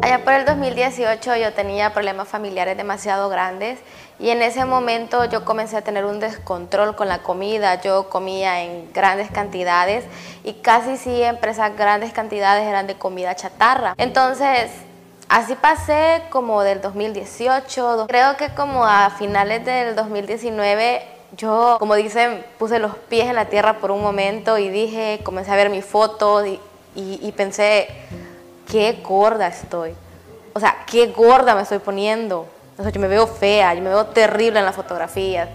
Allá por el 2018 yo tenía problemas familiares demasiado grandes y en ese momento yo comencé a tener un descontrol con la comida. Yo comía en grandes cantidades y casi siempre esas grandes cantidades eran de comida chatarra. Entonces, así pasé como del 2018. Creo que como a finales del 2019 yo, como dicen, puse los pies en la tierra por un momento y dije, comencé a ver mis fotos y, y pensé, qué gorda estoy. O sea, qué gorda me estoy poniendo. O sea, yo me veo fea, yo me veo terrible en las fotografías.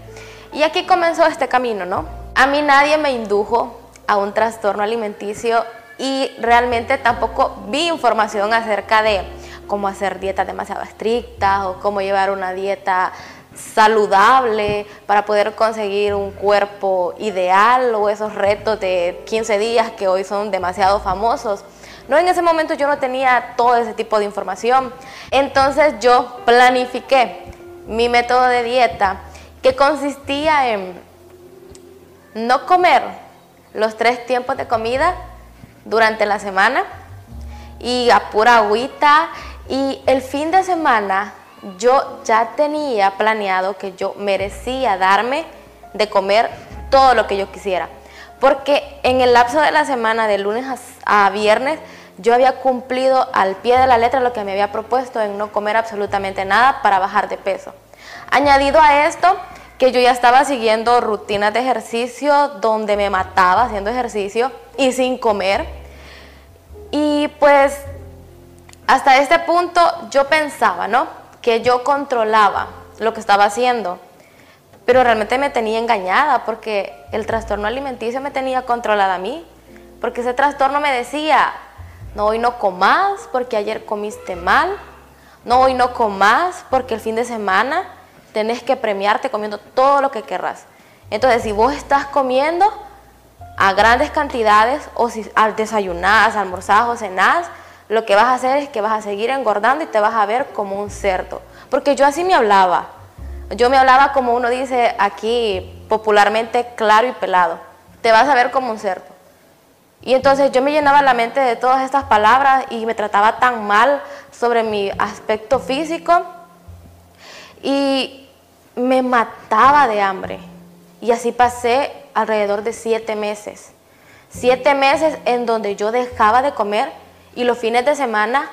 Y aquí comenzó este camino, ¿no? A mí nadie me indujo a un trastorno alimenticio y realmente tampoco vi información acerca de cómo hacer dietas demasiado estrictas o cómo llevar una dieta saludable para poder conseguir un cuerpo ideal o esos retos de 15 días que hoy son demasiado famosos. No, en ese momento yo no tenía todo ese tipo de información. Entonces yo planifiqué mi método de dieta que consistía en no comer los tres tiempos de comida durante la semana y a pura agüita y el fin de semana yo ya tenía planeado que yo merecía darme de comer todo lo que yo quisiera. Porque en el lapso de la semana, de lunes a, viernes, yo había cumplido al pie de la letra lo que me había propuesto en no comer absolutamente nada para bajar de peso. Añadido a esto, que yo ya estaba siguiendo rutinas de ejercicio donde me mataba haciendo ejercicio y sin comer. Y pues hasta este punto yo pensaba, ¿no? Que yo controlaba lo que estaba haciendo pero realmente me tenía engañada porque el trastorno alimenticio me tenía controlada a mí, porque ese trastorno me decía, no, hoy no comas porque ayer comiste mal, no, hoy no comas porque el fin de semana tenés que premiarte comiendo todo lo que querrás. Entonces, si vos estás comiendo a grandes cantidades o si al desayunás, almorzás o cenás, lo que vas a hacer es que vas a seguir engordando y te vas a ver como un cerdo. Porque yo así me hablaba. Yo me hablaba como uno dice aquí popularmente claro y pelado. Te vas a ver como un cerdo. Y entonces yo me llenaba la mente de todas estas palabras y me trataba tan mal sobre mi aspecto físico y me mataba de hambre. Y así pasé alrededor de siete meses. Siete meses en donde yo dejaba de comer y los fines de semana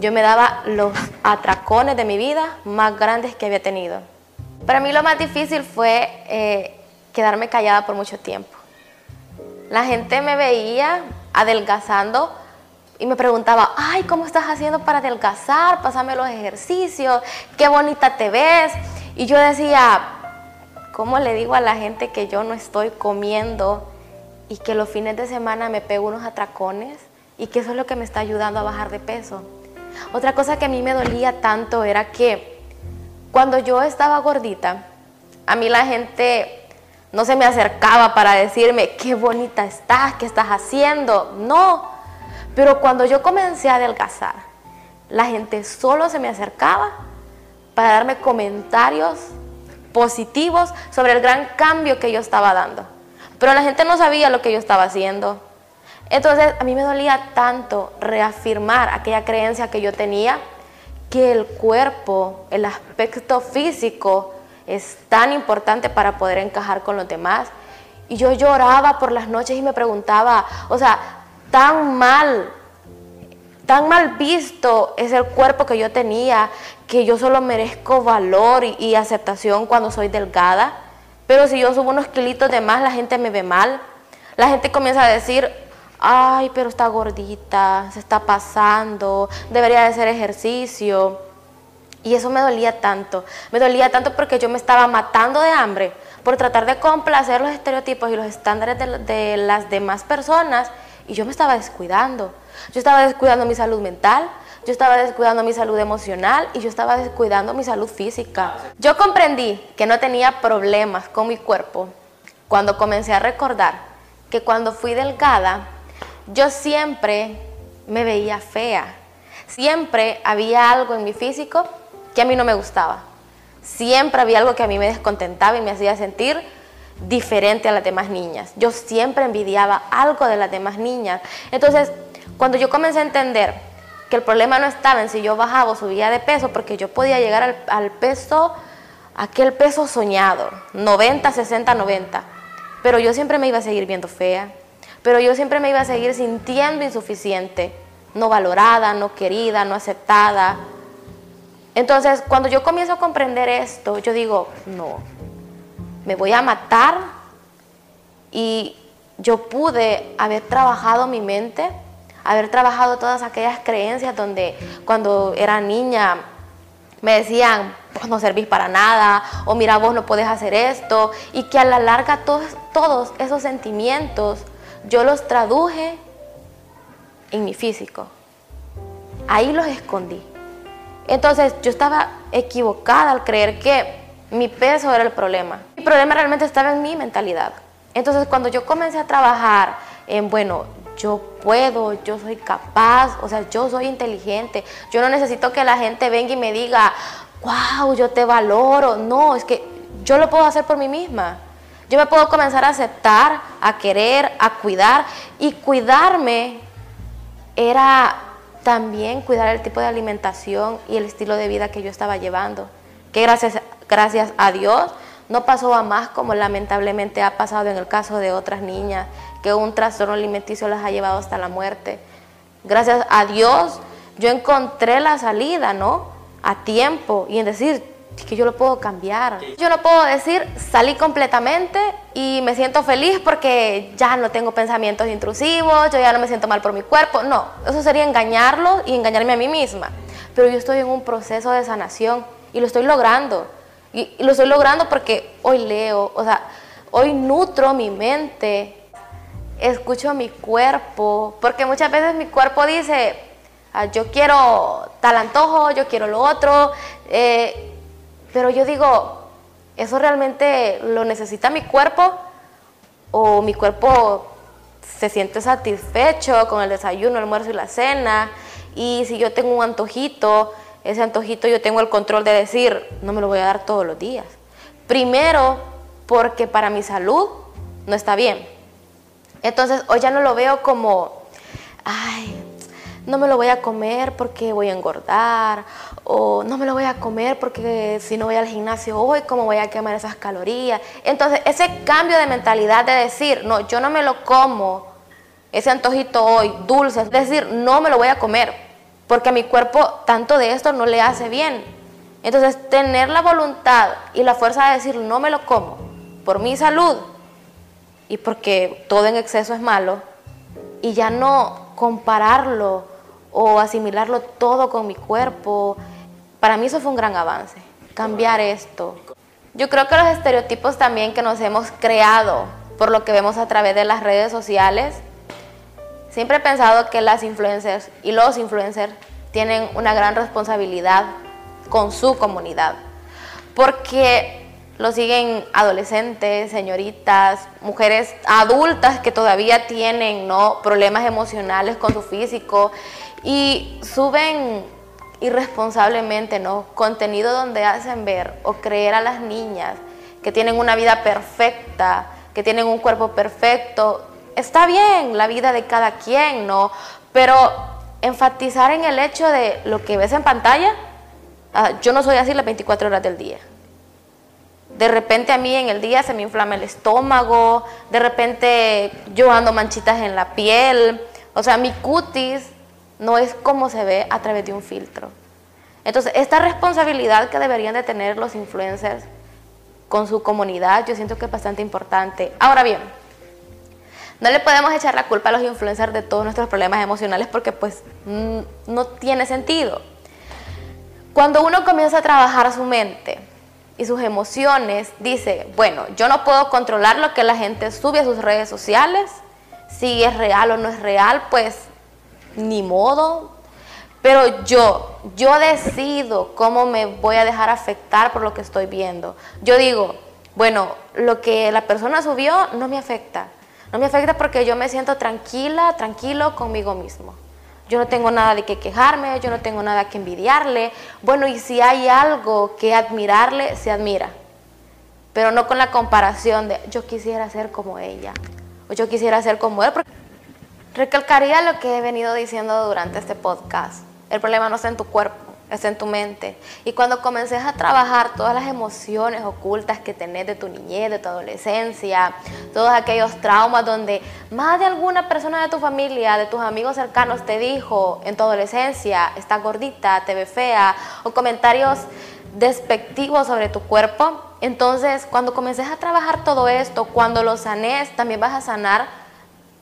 yo me daba los atracones de mi vida más grandes que había tenido. Para mí lo más difícil fue eh, quedarme callada por mucho tiempo. La gente me veía adelgazando y me preguntaba, ay, ¿cómo estás haciendo para adelgazar? Pásame los ejercicios, qué bonita te ves. Y yo decía, ¿cómo le digo a la gente que yo no estoy comiendo y que los fines de semana me pego unos atracones y que eso es lo que me está ayudando a bajar de peso? Otra cosa que a mí me dolía tanto era que cuando yo estaba gordita, a mí la gente no se me acercaba para decirme, qué bonita estás, qué estás haciendo. No, pero cuando yo comencé a adelgazar, la gente solo se me acercaba para darme comentarios positivos sobre el gran cambio que yo estaba dando. Pero la gente no sabía lo que yo estaba haciendo. Entonces a mí me dolía tanto reafirmar aquella creencia que yo tenía que el cuerpo, el aspecto físico es tan importante para poder encajar con los demás. Y yo lloraba por las noches y me preguntaba, o sea, tan mal, tan mal visto es el cuerpo que yo tenía, que yo solo merezco valor y, aceptación cuando soy delgada. Pero si yo subo unos kilitos de más, la gente me ve mal. La gente comienza a decir, ay, pero está gordita, se está pasando, debería de hacer ejercicio. Y eso me dolía tanto, me dolía tanto porque yo me estaba matando de hambre por tratar de complacer los estereotipos y los estándares de, las demás personas y yo me estaba descuidando. Yo estaba descuidando mi salud mental, yo estaba descuidando mi salud emocional y yo estaba descuidando mi salud física. Yo comprendí que no tenía problemas con mi cuerpo cuando comencé a recordar que cuando fui delgada yo siempre me veía fea. Siempre había algo en mi físico que a mí no me gustaba. Siempre había algo que a mí me descontentaba y me hacía sentir diferente a las demás niñas. Yo siempre envidiaba algo de las demás niñas. Entonces, cuando yo comencé a entender que el problema no estaba en si yo bajaba o subía de peso, porque yo podía llegar al, al peso, aquel peso soñado, 90, 60, 90. Pero yo siempre me iba a seguir viendo fea, pero yo siempre me iba a seguir sintiendo insuficiente, no valorada, no querida, no aceptada. Entonces, cuando yo comienzo a comprender esto, yo digo, no, me voy a matar y yo pude haber trabajado mi mente, haber trabajado todas aquellas creencias donde cuando era niña me decían, vos no servís para nada, o mira, vos no podés hacer esto, y que a la larga todos, todos esos sentimientos yo los traduje en mi físico. Ahí los escondí. Entonces yo estaba equivocada al creer que mi peso era el problema. Mi problema realmente estaba en mi mentalidad. Entonces cuando yo comencé a trabajar en, bueno, yo puedo, yo soy capaz, o sea, yo soy inteligente, yo no necesito que la gente venga y me diga, wow, yo te valoro. No, es que yo lo puedo hacer por mí misma. Yo me puedo comenzar a aceptar, a querer, a cuidar. Y cuidarme era también cuidar el tipo de alimentación y el estilo de vida que yo estaba llevando. Que gracias, gracias a Dios no pasó a más como lamentablemente ha pasado en el caso de otras niñas, que un trastorno alimenticio las ha llevado hasta la muerte. Gracias a Dios yo encontré la salida, ¿no? A tiempo y en decir que yo lo puedo cambiar. Yo no puedo decir salí completamente y me siento feliz porque ya no tengo pensamientos intrusivos, yo ya no me siento mal por mi cuerpo. No, eso sería engañarlo y engañarme a mí misma. Pero yo estoy en un proceso de sanación y lo estoy logrando. Y, lo estoy logrando porque hoy leo, o sea, hoy nutro mi mente, escucho mi cuerpo, porque muchas veces mi cuerpo dice, ah, yo quiero tal antojo, yo quiero lo otro, eh, pero yo digo, ¿eso realmente lo necesita mi cuerpo? ¿O mi cuerpo se siente satisfecho con el desayuno, el almuerzo y la cena? Y si yo tengo un antojito, ese antojito yo tengo el control de decir, no me lo voy a dar todos los días. Primero, porque para mi salud no está bien. Entonces, hoy ya no lo veo como, ay, no me lo voy a comer porque voy a engordar, o no me lo voy a comer porque si no voy al gimnasio hoy, ¿cómo voy a quemar esas calorías? Entonces, ese cambio de mentalidad de decir, no, yo no me lo como, ese antojito hoy, dulce, es decir, no me lo voy a comer, porque a mi cuerpo tanto de esto no le hace bien. Entonces, tener la voluntad y la fuerza de decir no me lo como por mi salud y porque todo en exceso es malo y ya no compararlo o asimilarlo todo con mi cuerpo, para mí eso fue un gran avance, cambiar esto. Yo creo que los estereotipos también que nos hemos creado por lo que vemos a través de las redes sociales Siempre he pensado que las influencers y los influencers tienen una gran responsabilidad con su comunidad, porque lo siguen adolescentes, señoritas, mujeres adultas que todavía tienen ¿no? problemas emocionales con su físico y suben irresponsablemente ¿no? contenido donde hacen ver o creer a las niñas que tienen una vida perfecta, que tienen un cuerpo perfecto, está bien la vida de cada quien, ¿no? Pero enfatizar en el hecho de lo que ves en pantalla, ah, yo no soy así las 24 horas del día. De repente a mí en el día se me inflama el estómago, de repente yo ando manchitas en la piel, o sea, mi cutis no es como se ve a través de un filtro. Entonces, esta responsabilidad que deberían de tener los influencers con su comunidad, yo siento que es bastante importante. Ahora bien, no le podemos echar la culpa a los influencers de todos nuestros problemas emocionales porque pues no tiene sentido. Cuando uno comienza a trabajar su mente y sus emociones, dice, bueno, yo no puedo controlar lo que la gente sube a sus redes sociales, si es real o no es real, pues ni modo. Pero yo, yo decido cómo me voy a dejar afectar por lo que estoy viendo. Yo digo, bueno, lo que la persona subió no me afecta no me afecta porque yo me siento tranquila, tranquilo conmigo mismo. Yo no tengo nada de qué quejarme, yo no tengo nada que envidiarle. Bueno, y si hay algo que admirarle, se admira. Pero no con la comparación de yo quisiera ser como ella o yo quisiera ser como él. Recalcaría lo que he venido diciendo durante este podcast. El problema no está en tu cuerpo, está en tu mente. Y cuando comences a trabajar todas las emociones ocultas que tenés de tu niñez, de tu adolescencia, todos aquellos traumas donde más de alguna persona de tu familia, de tus amigos cercanos te dijo en tu adolescencia, está gordita, te ve fea, o comentarios despectivos sobre tu cuerpo, entonces cuando comences a trabajar todo esto, cuando lo sanes, también vas a sanar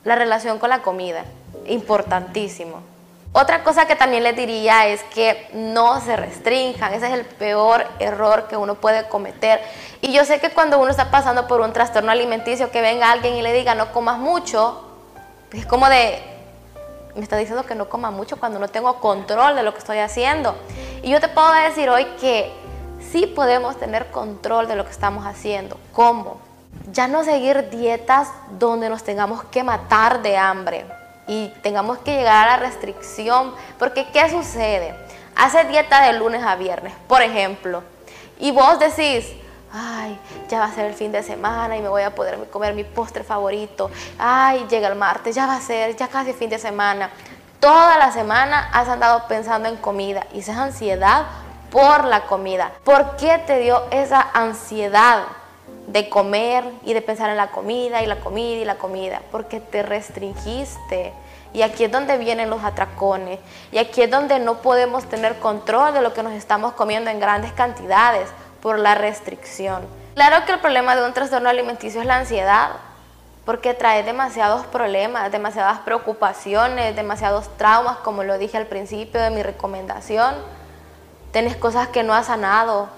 la relación con la comida. Importantísimo. Otra cosa que también les diría es que no se restrinjan, ese es el peor error que uno puede cometer. Y yo sé que cuando uno está pasando por un trastorno alimenticio, que venga alguien y le diga no comas mucho, es como de, me está diciendo que no coma mucho cuando no tengo control de lo que estoy haciendo. Y yo te puedo decir hoy que sí podemos tener control de lo que estamos haciendo. ¿Cómo? Ya no seguir dietas donde nos tengamos que matar de hambre y tengamos que llegar a la restricción, porque ¿qué sucede? Hace dieta de lunes a viernes, por ejemplo, y vos decís, ay, ya va a ser el fin de semana y me voy a poder comer mi postre favorito, ay, llega el martes, ya va a ser, ya casi fin de semana. Toda la semana has andado pensando en comida y esa ansiedad por la comida. ¿Por qué te dio esa ansiedad de comer y de pensar en la comida y la comida y la comida, porque te restringiste. Y aquí es donde vienen los atracones. Y aquí es donde no podemos tener control de lo que nos estamos comiendo en grandes cantidades por la restricción. Claro que el problema de un trastorno alimenticio es la ansiedad, porque trae demasiados problemas, demasiadas preocupaciones, demasiados traumas, como lo dije al principio de mi recomendación. Tienes cosas que no has sanado,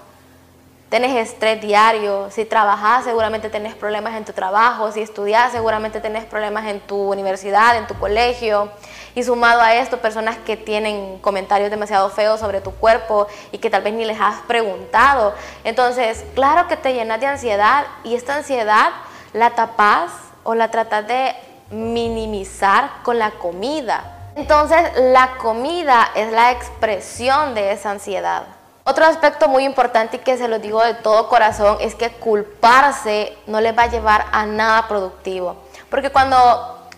tenés estrés diario, si trabajas seguramente tenés problemas en tu trabajo, si estudias seguramente tenés problemas en tu universidad, en tu colegio. Y sumado a esto, personas que tienen comentarios demasiado feos sobre tu cuerpo y que tal vez ni les has preguntado. Entonces, claro que te llenas de ansiedad y esta ansiedad la tapas o la tratas de minimizar con la comida. Entonces, la comida es la expresión de esa ansiedad. Otro aspecto muy importante y que se lo digo de todo corazón es que culparse no les va a llevar a nada productivo. Porque cuando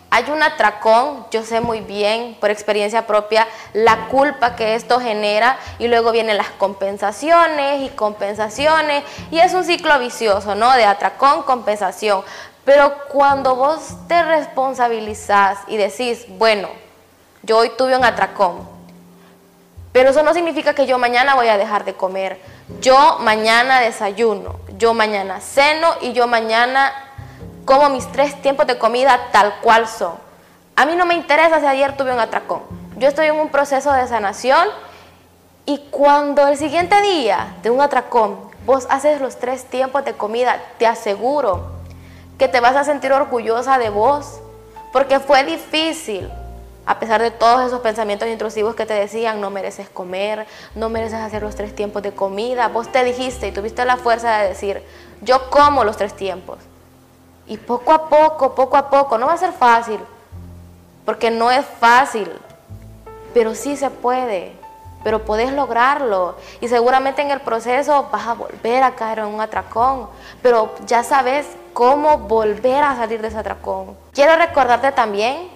hay un atracón, yo sé muy bien por experiencia propia la culpa que esto genera y luego vienen las compensaciones y compensaciones y es un ciclo vicioso, ¿no? De atracón, compensación. Pero cuando vos te responsabilizás y decís, bueno, yo hoy tuve un atracón, pero eso no significa que yo mañana voy a dejar de comer. Yo mañana desayuno, yo mañana ceno y yo mañana como mis tres tiempos de comida tal cual son. A mí no me interesa si ayer tuve un atracón. Yo estoy en un proceso de sanación y cuando el siguiente día de un atracón vos haces los tres tiempos de comida, te aseguro que te vas a sentir orgullosa de vos porque fue difícil, a pesar de todos esos pensamientos intrusivos que te decían, no mereces comer, no mereces hacer los tres tiempos de comida, vos te dijiste y tuviste la fuerza de decir, yo como los tres tiempos. Y poco a poco, poco a poco, no va a ser fácil, porque no es fácil, pero sí se puede, pero podés lograrlo. Y seguramente en el proceso vas a volver a caer en un atracón, pero ya sabes cómo volver a salir de ese atracón. Quiero recordarte también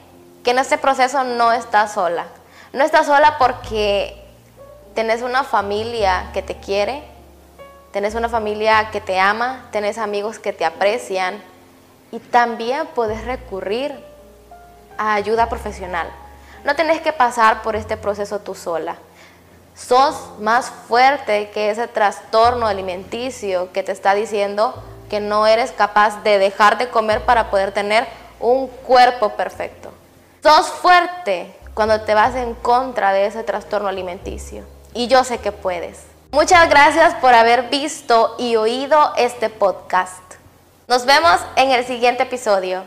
que en este proceso no estás sola. No estás sola porque tenés una familia que te quiere, tenés una familia que te ama, tenés amigos que te aprecian y también puedes recurrir a ayuda profesional. No tenés que pasar por este proceso tú sola. Sos más fuerte que ese trastorno alimenticio que te está diciendo que no eres capaz de dejar de comer para poder tener un cuerpo perfecto. Sos fuerte cuando te vas en contra de ese trastorno alimenticio. Y yo sé que puedes. Muchas gracias por haber visto y oído este podcast. Nos vemos en el siguiente episodio.